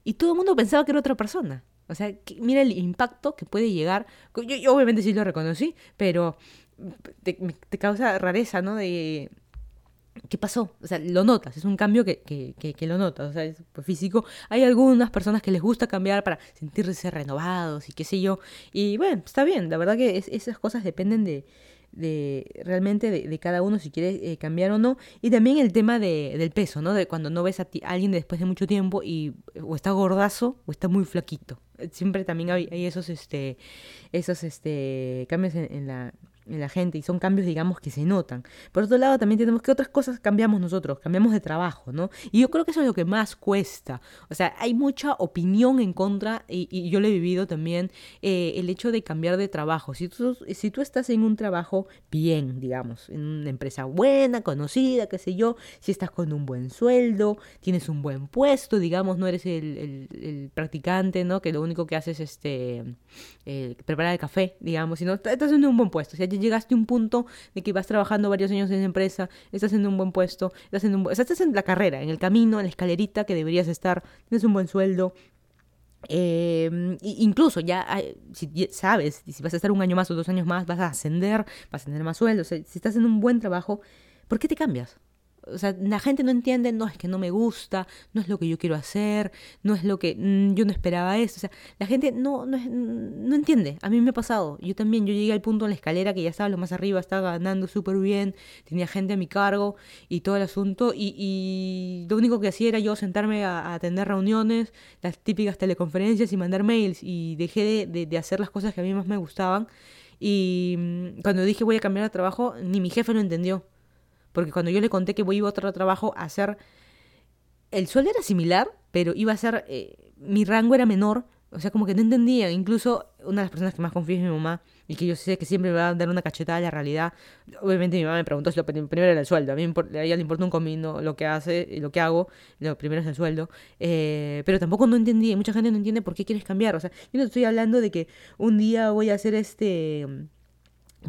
Y todo el mundo pensaba que era otra persona. O sea, mira el impacto que puede llegar. Yo, obviamente sí lo reconocí, pero te, te causa rareza, ¿no? De, ¿Qué pasó? O sea, lo notas, es un cambio que, que, que, lo notas, o sea, es físico. Hay algunas personas que les gusta cambiar para sentirse renovados y qué sé yo. Y bueno, está bien, la verdad que esas cosas dependen de, de realmente de, cada uno si quiere eh, cambiar o no. Y también el tema de, del peso, ¿no? De cuando no ves a, alguien después de mucho tiempo y o está gordazo o está muy flaquito. Siempre también hay, esos, este, esos este, cambios en, la en la gente y son cambios, digamos, que se notan. Por otro lado, también tenemos que otras cosas cambiamos nosotros, cambiamos de trabajo, ¿no? Y yo creo que eso es lo que más cuesta. O sea, hay mucha opinión en contra y, yo lo he vivido también, eh, el hecho de cambiar de trabajo. Si tú, si tú estás en un trabajo bien, digamos, en una empresa buena, conocida, qué sé yo, si estás con un buen sueldo, tienes un buen puesto, digamos, no eres el, practicante, ¿no? Que lo único que haces es este, eh, preparar el café, digamos, sino estás en un buen puesto. O sea, llegaste a un punto de que vas trabajando varios años en esa empresa, estás en un buen puesto, estás en, un, estás en la carrera, en el camino, en la escalerita que deberías estar, tienes un buen sueldo, eh, incluso ya si sabes, si vas a estar un año más o dos años más, vas a ascender, vas a tener más sueldo. si estás en un buen trabajo, ¿por qué te cambias? O sea, la gente no entiende, no, es que no me gusta, no es lo que yo quiero hacer, no es lo que mm, yo no esperaba eso. O sea, la gente no, no, no entiende. A mí me ha pasado. Yo también, yo llegué al punto en la escalera que ya estaba lo más arriba, estaba ganando súper bien, tenía gente a mi cargo y todo el asunto. Y, y lo único que hacía era yo sentarme a, atender reuniones, las típicas teleconferencias y mandar mails. Y dejé de, de hacer las cosas que a mí más me gustaban. Y mm, cuando dije voy a cambiar de trabajo, ni mi jefe lo entendió. Porque cuando yo le conté que iba a otro trabajo a hacer... El sueldo era similar, pero iba a ser... Eh, mi rango era menor. O sea, como que no entendía. Incluso una de las personas que más confío es mi mamá. Y que yo sé que siempre me va a dar una cachetada a la realidad. Obviamente mi mamá me preguntó si lo primero era el sueldo. A mí a ella le importa un comino lo que hace y lo que hago. Lo primero es el sueldo. Eh, pero tampoco no entendí. Mucha gente no entiende por qué quieres cambiar. O sea, yo no estoy hablando de que un día voy a hacer este...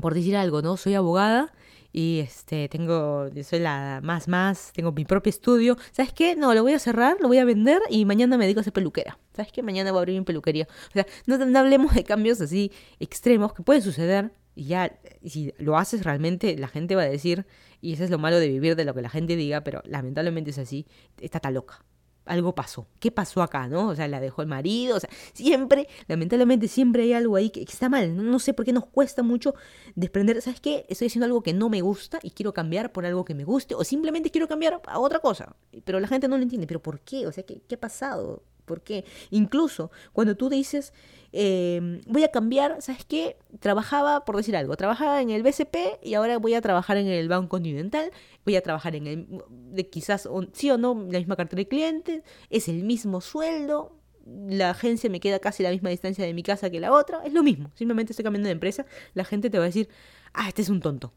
Por decir algo, ¿no? Soy abogada y este tengo soy la más más tengo mi propio estudio. Sabes qué no lo voy a cerrar lo voy a vender y mañana me dedico a ser peluquera. Sabes qué mañana voy a abrir mi peluquería. O sea no, no hablemos de cambios así extremos que pueden suceder y ya si lo haces realmente la gente va a decir y eso es lo malo de vivir de lo que la gente diga pero lamentablemente es así está tan loca algo pasó. ¿Qué pasó acá, no? O sea, la dejó el marido, o sea, siempre, lamentablemente siempre hay algo ahí que, está mal. No, sé por qué nos cuesta mucho desprender, ¿sabes qué? Estoy haciendo algo que no me gusta y quiero cambiar por algo que me guste o simplemente quiero cambiar a otra cosa. Pero la gente no lo entiende, pero ¿por qué? O sea, ¿qué, qué ha pasado? ¿Por qué? Incluso cuando tú dices, em, voy a cambiar, ¿sabes qué? Trabajaba, por decir algo, trabajaba en el BCP y ahora voy a trabajar en el Banco Continental, voy a trabajar en el, de quizás, sí o no, la misma cartera de clientes, es el mismo sueldo, la agencia me queda casi la misma distancia de mi casa que la otra, es lo mismo, simplemente estoy cambiando de empresa, la gente te va a decir, ah, este es un tonto.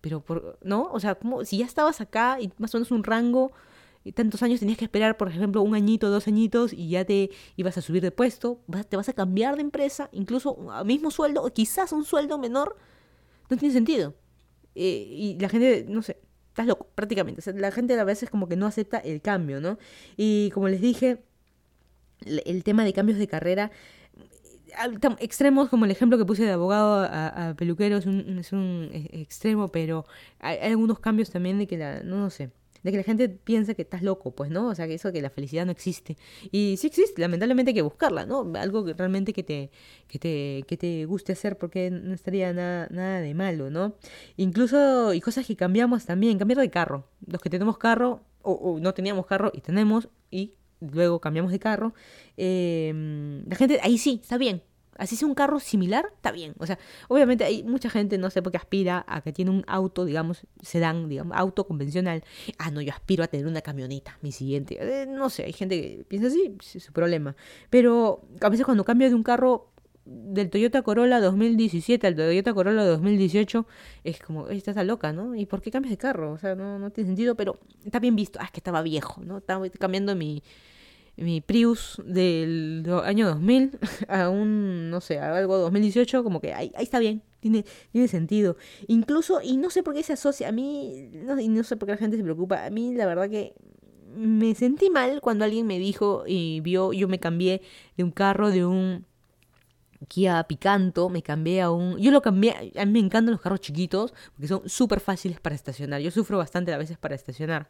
Pero, ¿no? O sea, como si ya estabas acá y más o menos un rango tantos años tenías que esperar, por ejemplo, un añito, dos añitos y ya te ibas a subir de puesto, te vas a cambiar de empresa, incluso al mismo sueldo o quizás un sueldo menor, no tiene sentido. Eh, y la gente, no sé, estás loco, prácticamente. la gente a veces como que no acepta el cambio, ¿no? Y como les dije, el tema de cambios de carrera extremos como el ejemplo que puse de abogado a, peluquero es un, es un e, extremo pero hay, algunos cambios también de que la no sé de que la gente piensa que estás loco, pues, ¿no? O sea, que eso que la felicidad no existe. Y sí existe, lamentablemente hay que buscarla, ¿no? Algo que realmente que te, que te, que te guste hacer porque no estaría nada, nada de malo, ¿no? Incluso, y cosas que cambiamos también, cambiar de carro. Los que tenemos carro, o, no teníamos carro y tenemos, y luego cambiamos de carro, eh, la gente, ahí sí, está bien, Así sea un carro similar, está bien. O sea, obviamente hay mucha gente, no sé por qué aspira a que tiene un auto, digamos, sedán, digamos, auto convencional. Ah, no, yo aspiro a tener una camioneta, mi siguiente. Eh, no sé, hay gente que piensa así, es su problema. Pero a veces cuando cambio de un carro del Toyota Corolla 2017 al Toyota Corolla 2018 es como, estás loca, ¿no? ¿Y por qué cambias de carro? O sea, no, no tiene sentido, pero está bien visto. Ah, es que estaba viejo, ¿no? Estaba cambiando mi, mi Prius del año 2000 a un, no sé, a algo 2018, como que ahí, ahí está bien, tiene, tiene sentido. Incluso, y no sé por qué se asocia, a mí, no, y no sé por qué la gente se preocupa, a mí la verdad que me sentí mal cuando alguien me dijo y vio, yo me cambié de un carro, de un Kia Picanto, me cambié a un... Yo lo cambié, a mí me encantan los carros chiquitos porque son súper fáciles para estacionar. Yo sufro bastante a veces para estacionar.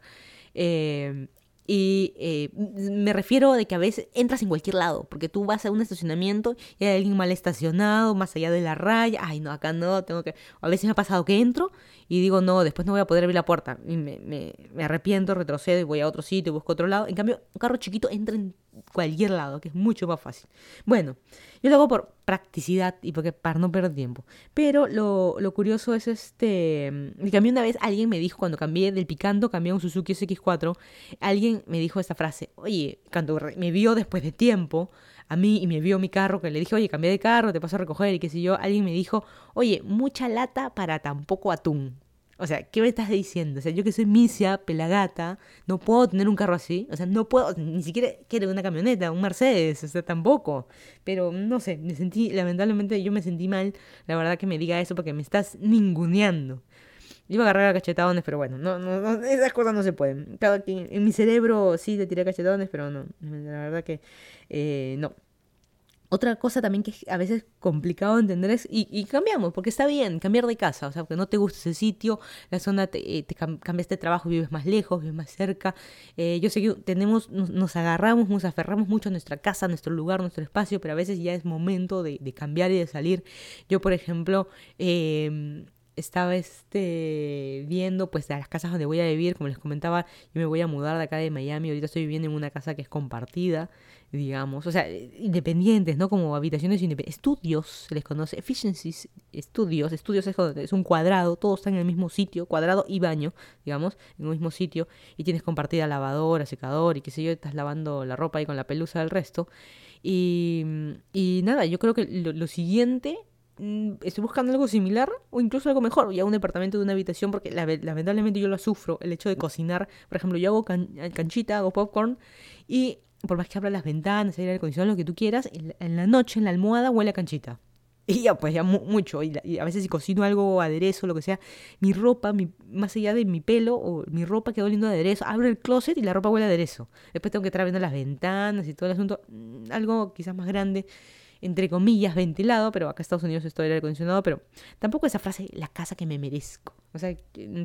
Eh, y eh, me refiero de que a veces entras en cualquier lado, porque tú vas a un estacionamiento y hay alguien mal estacionado, más allá de la raya, ay no, acá no, tengo que... A veces me ha pasado que entro y digo, no, después no voy a poder abrir la puerta. Y me, me, arrepiento, retrocedo y voy a otro sitio, busco otro lado. En cambio, un carro chiquito entra en cualquier lado, que es mucho más fácil. Bueno, yo lo hago por practicidad y porque para no perder tiempo. Pero lo, lo curioso es este, que a mí una vez alguien me dijo, cuando cambié del Picanto, cambié a un Suzuki SX4, alguien me dijo esta frase, oye, cuando me vio después de tiempo, a mí y me vio mi carro, que le dije, oye, cambié de carro, te paso a recoger y qué sé yo, alguien me dijo, oye, mucha lata para tan poco atún. O sea, ¿qué me estás diciendo? O sea, yo que soy misia, pelagata, no puedo tener un carro así. O sea, no puedo, ni siquiera quiero una camioneta, un Mercedes, o sea, tampoco. Pero no sé, me sentí, lamentablemente yo me sentí mal, la verdad que me diga eso porque me estás ninguneando. Iba a agarrar a cachetadones, pero bueno, no, no, esas cosas no se pueden. Claro, en mi cerebro sí le tiré cachetadones, pero no, la verdad que eh, no. Otra cosa también que a veces complicado de entender es, y, cambiamos, porque está bien cambiar de casa, o sea, que no te gusta ese sitio, la zona, te, eh, te cambias de trabajo, vives más lejos, vives más cerca. Eh, yo sé que tenemos, nos, agarramos, nos aferramos mucho a nuestra casa, a nuestro lugar, nuestro espacio, pero a veces ya es momento de, de cambiar y de salir. Yo, por ejemplo, eh, estaba este, viendo pues a las casas donde voy a vivir, como les comentaba, yo me voy a mudar de acá de Miami, ahorita estoy viviendo en una casa que es compartida, digamos, o sea, independientes, ¿no? Como habitaciones independientes, estudios, se les conoce, efficiencies, estudios, estudios es, un cuadrado, todos están en el mismo sitio, cuadrado y baño, digamos, en el mismo sitio, y tienes compartida lavadora, secador y qué sé yo, estás lavando la ropa ahí con la pelusa del resto. Y, y nada, yo creo que lo siguiente Mm, estoy buscando algo similar o incluso algo mejor, ya un departamento de una habitación, porque lamentablemente yo lo sufro, el hecho de cocinar, por ejemplo, yo hago canchita, hago popcorn y por más que abra las ventanas, aire acondicionado, lo que tú quieras, en la, noche en la almohada huele a canchita. Y ya, pues ya mucho. Y, a veces si cocino algo, aderezo, lo que sea, mi ropa, mi, más allá de mi pelo, o mi ropa quedó oliendo aderezo, abro el closet y la ropa huele a aderezo. Después tengo que estar viendo las ventanas y todo el asunto. Mm, algo quizás más grande entre comillas, ventilado, pero acá en Estados Unidos esto aire acondicionado, pero tampoco esa frase, la casa que me merezco. O sea,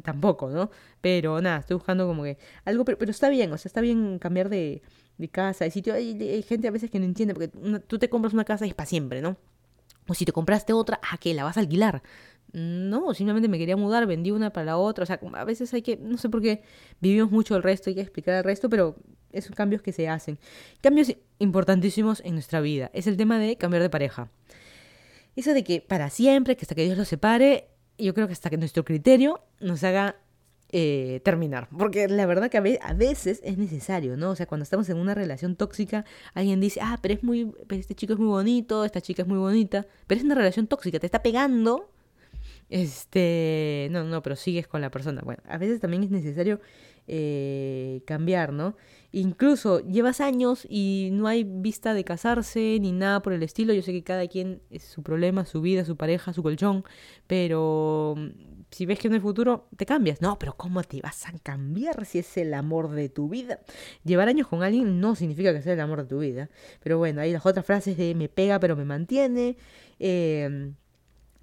tampoco, ¿no? Pero nada, estoy buscando como que algo, pero, pero está bien, o sea, está bien cambiar de, de casa, de sitio. Hay, gente a veces que no entiende, porque tú te compras una casa y es para siempre, ¿no? O si te compraste otra, ¿a qué? ¿La vas a alquilar? No, simplemente me quería mudar, vendí una para la otra. O sea, a veces hay que, no sé por qué vivimos mucho el resto, hay que explicar el resto, pero esos cambios que se hacen. Cambios importantísimos en nuestra vida. Es el tema de cambiar de pareja. Eso de que para siempre, que hasta que Dios los separe, yo creo que hasta que nuestro criterio nos haga eh, terminar. Porque la verdad que a veces es necesario, ¿no? O sea, cuando estamos en una relación tóxica, alguien dice, ah, pero es muy, este chico es muy bonito, esta chica es muy bonita, pero es una relación tóxica, te está pegando. Este, no, no, pero sigues con la persona. Bueno, a veces también es necesario eh, cambiar, ¿no? Incluso llevas años y no hay vista de casarse ni nada por el estilo. Yo sé que cada quien es su problema, su vida, su pareja, su colchón, pero mm, si ves que en el futuro te cambias, no, pero ¿cómo te vas a cambiar si es el amor de tu vida? Llevar años con alguien no significa que sea el amor de tu vida, pero bueno, hay las otras frases de me pega pero me mantiene. Eh,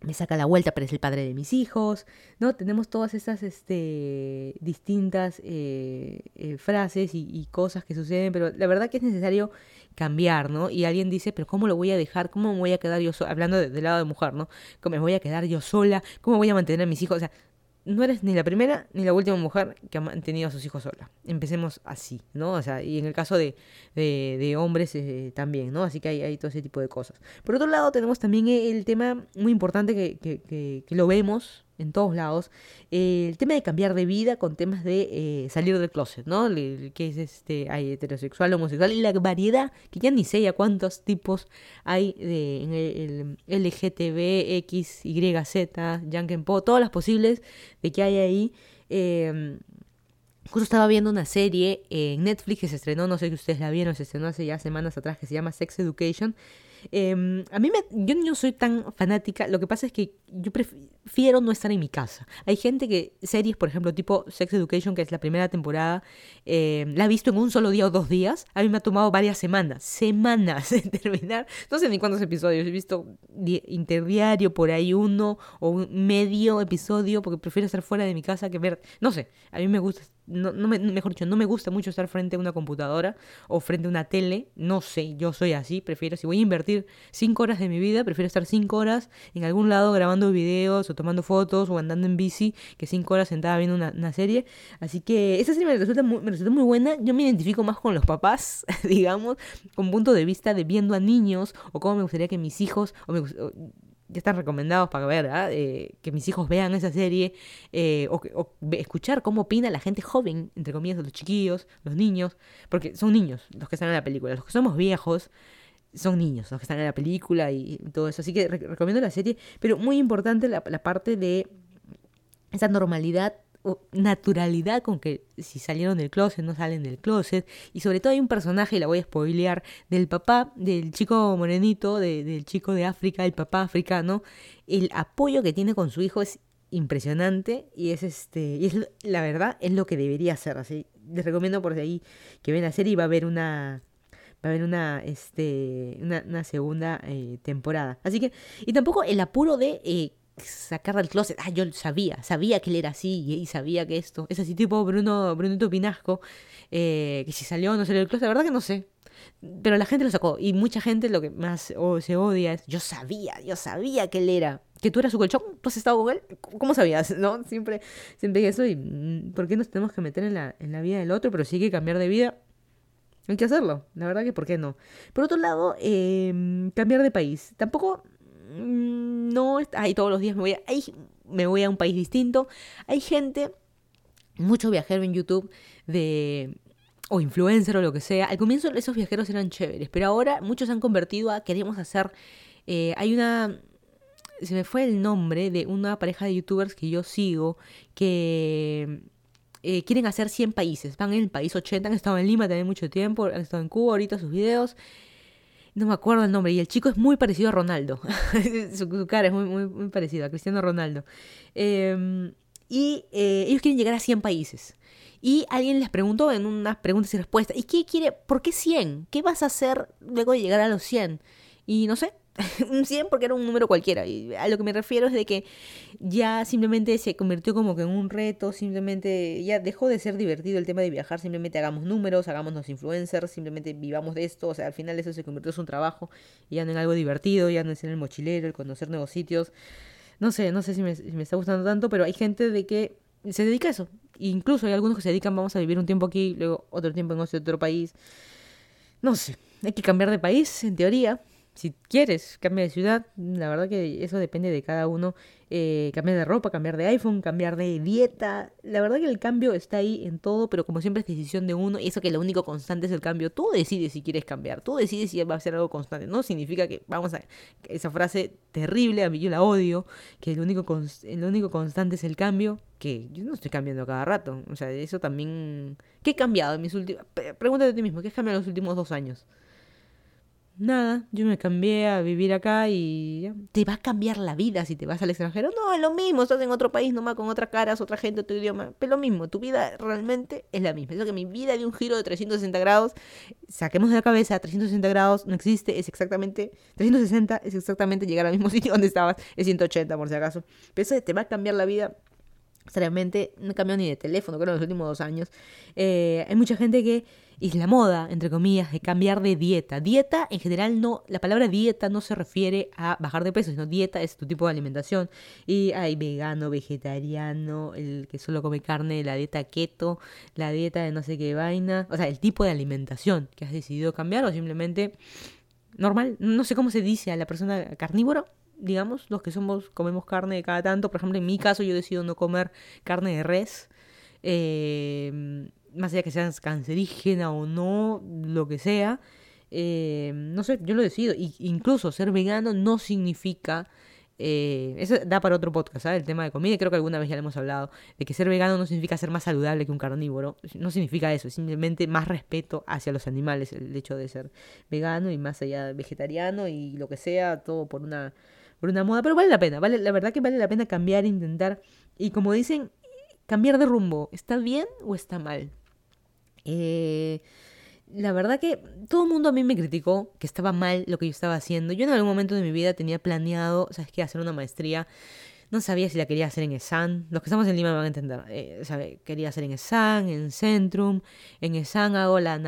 me saca la vuelta, pero es el padre de mis hijos, ¿no? Tenemos todas esas este, distintas eh, eh, frases y, cosas que suceden, pero la verdad que es necesario cambiar, ¿no? Y alguien dice, pero ¿cómo lo voy a dejar? ¿Cómo me voy a quedar yo sola? Hablando del lado de mujer, ¿no? ¿Cómo me voy a quedar yo sola? ¿Cómo voy a mantener a mis hijos? O sea, no eres ni la primera ni la última mujer que ha mantenido a sus hijos sola. Empecemos así, ¿no? O sea, y en el caso de, de, hombres eh, también, ¿no? Así que hay, hay, todo ese tipo de cosas. Por otro lado, tenemos también el tema muy importante que, que, que, que lo vemos en todos lados, eh, el tema de cambiar de vida con temas de eh, salir del closet, ¿no? que es este, hay heterosexual, homosexual, y la variedad, que ya ni sé ya cuántos tipos hay de, en el, el LGTB, X, Y, Z, Po, todas las posibles de que hay ahí. Eh, Justo estaba viendo una serie en Netflix que se estrenó, no sé si ustedes la vieron, se estrenó hace ya semanas atrás, que se llama Sex Education. Em, a mí yo no soy tan fanática, lo que pasa es que yo prefiero no estar en mi casa. Hay gente que, series, por ejemplo, tipo Sex Education, que es la primera temporada, em, la ha visto en un solo día o dos días. A mí me ha tomado varias semanas, semanas en terminar. No sé ni cuántos episodios, he visto interdiario, por ahí uno o un medio episodio, porque prefiero estar fuera de mi casa que ver, no sé, a mí me gusta no, no me, mejor dicho, no me gusta mucho estar frente a una computadora o frente a una tele, no sé, yo soy así, prefiero, si voy a invertir cinco horas de mi vida, prefiero estar cinco horas en algún lado grabando videos o tomando fotos o andando en bici que cinco horas sentada viendo una, serie. Así que esa serie me resulta, muy, me resulta muy buena. Yo me identifico más con los papás, digamos, con punto de vista de viendo a niños o cómo me gustaría que mis hijos, o me, ya están recomendados para ver, ¿ah? eh, que mis hijos vean esa serie eh, o, escuchar cómo opina la gente joven, entre comillas, los chiquillos, los niños, porque son niños los que están en la película, los que somos viejos son niños los que están en la película y todo eso, así que recomiendo la serie, pero muy importante la, parte de esa normalidad naturalidad con que si salieron del closet, no salen del closet. Y sobre todo hay un personaje, y la voy a spoilear, del papá, del chico morenito, del chico de África, el papá africano. El apoyo que tiene con su hijo es impresionante y es este y es la verdad es lo que debería ser así les recomiendo por ahí que ven la serie y va a haber una va a haber una este una, segunda eh, temporada así que y tampoco el apuro de eh, sacar del closet. Ah, yo sabía, sabía que él era así y, sabía que esto. Es así tipo Bruno, Brunito Pinasco, eh, que si salió o no salió del closet, la verdad que no sé. Pero la gente lo sacó y mucha gente lo que más se odia es, yo sabía, yo sabía que él era, que tú eras su colchón, tú has estado con él, ¿cómo sabías? ¿No? Siempre, siempre eso y mm, ¿por qué nos tenemos que meter en la, en la vida del otro? Pero sí hay que cambiar de vida. Hay que hacerlo, la verdad que ¿por qué no? Por otro lado, eh, cambiar de país. Tampoco Mm, no, ahí todos los días me voy, a, me voy a un país distinto. Hay gente, mucho viajero en YouTube de o influencer o lo que sea. Al comienzo esos viajeros eran chéveres, pero ahora muchos se han convertido a queremos hacer. Eh, hay una. Se me fue el nombre de una pareja de youtubers que yo sigo que eh, quieren hacer 100 países. Van en el país 80, han estado en Lima también mucho tiempo, han estado en Cuba ahorita sus videos no me acuerdo el nombre, y el chico es muy parecido a Ronaldo. su, cara es muy, muy, muy parecido a Cristiano Ronaldo. Em, y eh, ellos quieren llegar a 100 países. Y alguien les preguntó en unas preguntas y respuestas, ¿y qué quiere? ¿Por qué 100? ¿Qué vas a hacer luego de llegar a los 100? Y no sé, un 100 porque era un número cualquiera. Y a lo que me refiero es de que ya simplemente se convirtió como que en un reto, simplemente ya dejó de ser divertido el tema de viajar, simplemente hagamos números, hagámonos influencers, simplemente vivamos de esto, o sea, al final eso se convirtió en un trabajo y ya no en algo divertido, ya no es en el mochilero, el conocer nuevos sitios. No sé, no sé si me, me está gustando tanto, pero hay gente de que se dedica a eso. Incluso hay algunos que se dedican, vamos a vivir un tiempo aquí, luego otro tiempo en otro país. No sé, hay que cambiar de país, en teoría, si quieres cambiar de ciudad, la verdad que eso depende de cada uno. Eh, cambiar de ropa, cambiar de iPhone, cambiar de dieta. La verdad que el cambio está ahí en todo, pero como siempre es decisión de uno. Y eso que lo único constante es el cambio. Tú decides si quieres cambiar. Tú decides si va a ser algo constante. No significa que, vamos a... Esa frase terrible, a mí yo la odio. Que el único, el único constante es el cambio. Que yo no estoy cambiando cada rato. O sea, eso también... ¿Qué he cambiado en mis últimos... Pregúntate a ti mismo, ¿qué has cambiado en los últimos dos años? Nada, yo me cambié a vivir acá y te va a cambiar la vida si te vas al extranjero. No, es lo mismo, estás en otro país nomás con otras caras, otra gente, otro idioma. Pero lo mismo, tu vida realmente es la misma. Es que mi vida dio un giro de 360 grados. Saquemos de la cabeza, 360 grados no existe, es exactamente, 360 es exactamente llegar al mismo sitio donde estabas, es 180 por si acaso. Pero eso te va a cambiar la vida Seriamente, no cambiado ni de teléfono, creo, en los últimos dos años. Eh, hay mucha gente que es la moda, entre comillas, de cambiar de dieta. Dieta, en general, no, la palabra dieta no se refiere a bajar de peso, sino dieta es tu tipo de alimentación. Y hay vegano, vegetariano, el que solo come carne, la dieta keto, la dieta de no sé qué vaina. O sea, el tipo de alimentación que has decidido cambiar o simplemente normal. No sé cómo se dice a la persona carnívoro digamos, los que somos, comemos carne cada tanto, por ejemplo, en mi caso yo decido no comer carne de res, eh, más allá que sea cancerígena o no, lo que sea, eh, no sé, yo lo decido. Y incluso ser vegano no significa eh, eso da para otro podcast, ¿sabes? El tema de comida, creo que alguna vez ya le hemos hablado, de que ser vegano no significa ser más saludable que un carnívoro, no significa eso, es simplemente más respeto hacia los animales, el hecho de ser vegano y más allá vegetariano y lo que sea, todo por una por una moda, pero vale la pena, vale, la verdad que vale la pena cambiar, intentar, y como dicen, cambiar de rumbo, ¿está bien o está mal? Eh, la verdad que todo el mundo a mí me criticó que estaba mal lo que yo estaba haciendo. Yo en algún momento de mi vida tenía planeado, ¿sabes qué? Hacer una maestría no sabía si la quería hacer en ESAN. Los que estamos en Lima van a entender. Eh, quería hacer en ESAN, en Centrum. En ESAN hago la,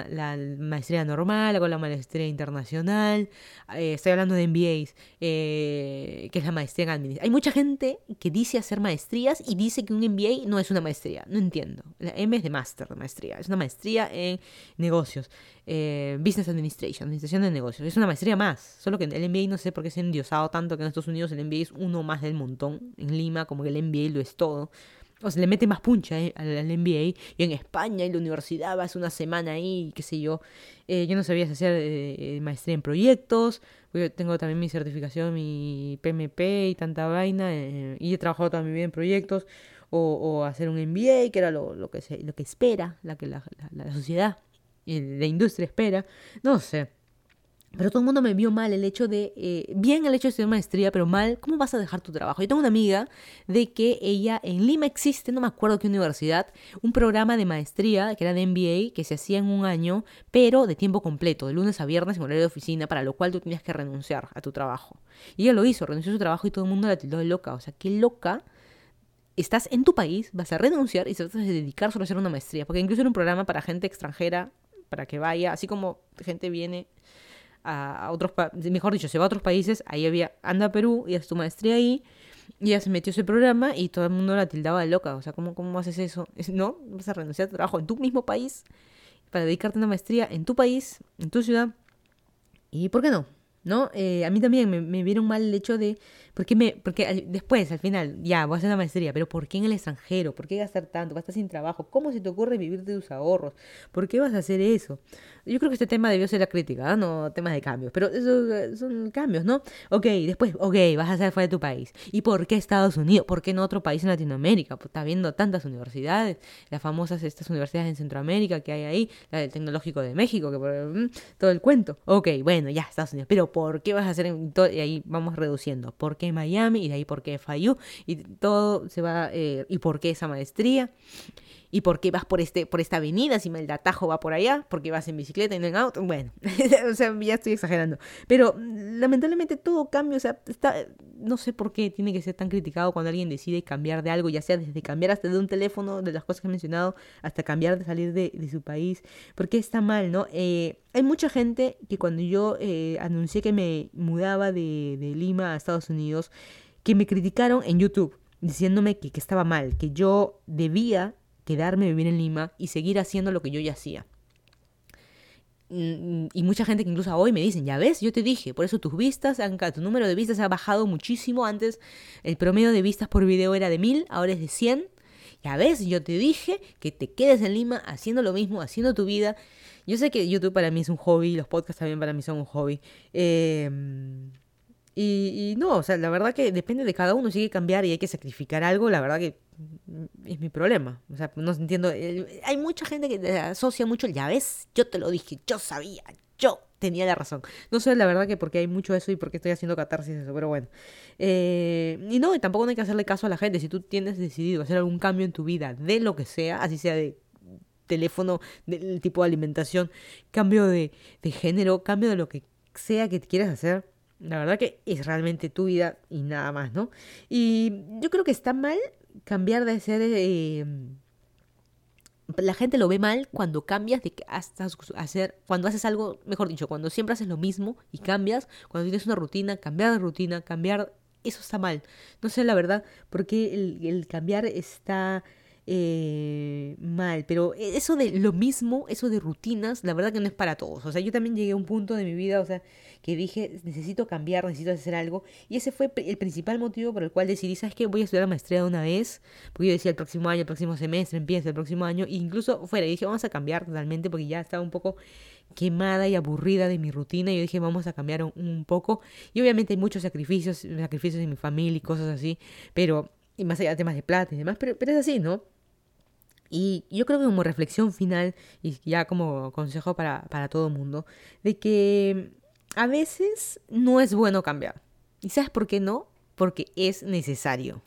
maestría normal, hago la maestría internacional. Eh, estoy hablando de MBAs, eh, que es la maestría en administración. Hay mucha gente que dice hacer maestrías y dice que un MBA no es una maestría. No entiendo. La M es de máster de maestría. Es una maestría en negocios. Business Administration, administración de negocios. Es una maestría más. Solo que el MBA no sé por qué se ha endiosado tanto que en Estados Unidos el MBA es uno más del montón en Lima, como que el MBA lo es todo. O se le mete más puncha eh, al, MBA. Y en España, en la universidad, vas una semana ahí, qué sé yo. Eh, yo no sabía hacer eh, maestría en proyectos. Tengo también mi certificación, mi PMP y tanta vaina. y he trabajado toda mi vida en proyectos. O, hacer un MBA, que era lo, que, se, lo que espera, la que la sociedad y la industria espera. No sé. Pero todo el mundo me vio mal el hecho de, eh, bien el hecho de estudiar maestría, pero mal, ¿cómo vas a dejar tu trabajo? Yo tengo una amiga de que ella, en Lima existe, no me acuerdo qué universidad, un programa de maestría que era de MBA, que se hacía en un año, pero de tiempo completo, de lunes a viernes en horario de oficina, para lo cual tú tenías que renunciar a tu trabajo. Y ella lo hizo, renunció a su trabajo y todo el mundo la tildó de loca. O sea, qué loca estás en tu país, vas a renunciar y se vas a dedicar solo a hacer una maestría. Porque incluso era un programa para gente extranjera, para que vaya, así como gente viene a, otros, mejor dicho, se va a otros países, ahí había, anda a Perú y hace tu maestría ahí, y ya se metió ese programa y todo el mundo la tildaba de loca, o sea, ¿cómo, cómo haces eso? ¿No? Vas a renunciar a tu trabajo en tu mismo país para dedicarte a una maestría en tu país, en tu ciudad, y ¿por qué no? ¿no? Eh, a mí también me, me, vieron mal el hecho de, ¿por qué me, porque después, al final, ya, voy a hacer una maestría, pero ¿por qué en el extranjero? ¿Por qué gastar tanto? Vas a estar sin trabajo. ¿Cómo se te ocurre vivir de tus ahorros? ¿Por qué vas a hacer eso? Yo creo que este tema debió ser la crítica, ¿ah? no temas de cambios, pero eso son cambios, ¿no? Ok, después, ok, vas a hacer fuera de tu país. ¿Y por qué Estados Unidos? ¿Por qué no otro país en Latinoamérica? Pues está viendo tantas universidades, las famosas estas universidades en Centroamérica que hay ahí, la del Tecnológico de México, que mm, todo el cuento. Ok, bueno, ya, Estados Unidos, pero ¿por qué vas a hacer todo? Y ahí vamos reduciendo. ¿Por qué Miami? Y de ahí, ¿por qué? Y todo se va, eh, ¿y por qué esa maestría? ¿Y por qué vas por, este, por esta avenida? Si el atajo va por allá, porque vas en bicicleta y no en auto. Bueno, o sea, ya estoy exagerando. Pero lamentablemente todo cambia, o sea, está, no sé por qué tiene que ser tan criticado cuando alguien decide cambiar de algo, ya sea desde cambiar hasta de un teléfono, de las cosas que he mencionado, hasta cambiar de salir de, su país. Porque está mal, ¿no? Eh, hay mucha gente que cuando yo eh, anuncié que me mudaba de, de Lima a Estados Unidos, que me criticaron en YouTube diciéndome que, que, estaba mal, que yo debía quedarme, vivir en Lima y seguir haciendo lo que yo ya hacía. Mm, y mucha gente que incluso hoy me dicen, ya ves, yo te dije, por eso tus vistas, tu número de vistas ha bajado muchísimo. Antes el promedio de vistas por video era de mil, ahora es de 100. Ya ves, yo te dije que te quedes en Lima haciendo lo mismo, haciendo tu vida. Yo sé que YouTube para mí es un hobby, los podcasts también para mí son un hobby. Eh, y, y, no, o sea, la verdad que depende de cada uno, si hay que cambiar y hay que sacrificar algo, la verdad que es mi problema. O sea, no entiendo. Hay mucha gente que asocia mucho, ya ves, yo te lo dije, yo sabía, yo tenía la razón. No sé la verdad que porque hay mucho eso y porque estoy haciendo catarsis eso, pero bueno. Eh, y no, y tampoco no hay que hacerle caso a la gente. Si tú tienes decidido hacer algún cambio en tu vida, de lo que sea, así sea de teléfono, del tipo de alimentación, cambio de, de género, cambio de lo que sea que quieras hacer, la verdad que es realmente tu vida y nada más, ¿no? Y yo creo que está mal cambiar de ser... Eh, la gente lo ve mal cuando cambias de hasta hacer, cuando haces algo, mejor dicho, cuando siempre haces lo mismo y cambias, cuando tienes una rutina, cambiar de rutina, cambiar, eso está mal. No sé la verdad, porque el, el cambiar está eh, mal, pero eso de lo mismo, eso de rutinas, la verdad que no es para todos. O sea, yo también llegué a un punto de mi vida, o sea, que dije, necesito cambiar, necesito hacer algo. Y ese fue el principal motivo por el cual decidí, ¿sabes qué? Voy a estudiar maestría de una vez, porque yo decía el próximo año, el próximo semestre, empieza el próximo año, e incluso fuera, y dije, vamos a cambiar totalmente, porque ya estaba un poco quemada y aburrida de mi rutina. Y yo dije, vamos a cambiar un, poco. Y obviamente hay muchos sacrificios, sacrificios de mi familia y cosas así, pero, y más allá de temas de plata y demás, pero es así, ¿no? Y yo creo que como reflexión final, y ya como consejo para, para todo el mundo, de que a veces no es bueno cambiar. ¿Y sabes por qué no? Porque es necesario.